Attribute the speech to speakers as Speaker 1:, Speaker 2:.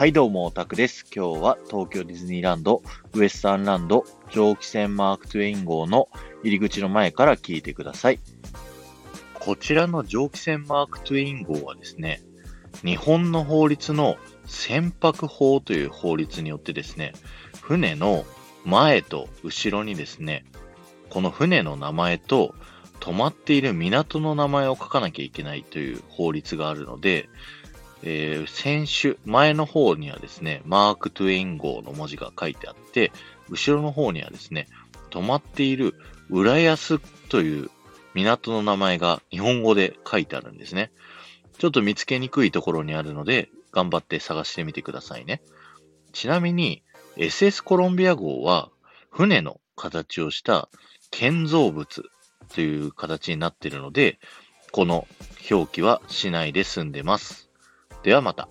Speaker 1: はいどうも、オタクです。今日は東京ディズニーランド、ウエスタンランド、蒸気船マーク・トゥエイン号の入り口の前から聞いてください。こちらの蒸気船マーク・トゥエイン号はですね、日本の法律の船舶法という法律によってですね、船の前と後ろにですね、この船の名前と止まっている港の名前を書かなきゃいけないという法律があるので、えー、先週、前の方にはですね、マーク・トゥエイン号の文字が書いてあって、後ろの方にはですね、止まっている浦安という港の名前が日本語で書いてあるんですね。ちょっと見つけにくいところにあるので、頑張って探してみてくださいね。ちなみに、SS コロンビア号は、船の形をした建造物という形になっているので、この表記はしないで済んでます。ではまた。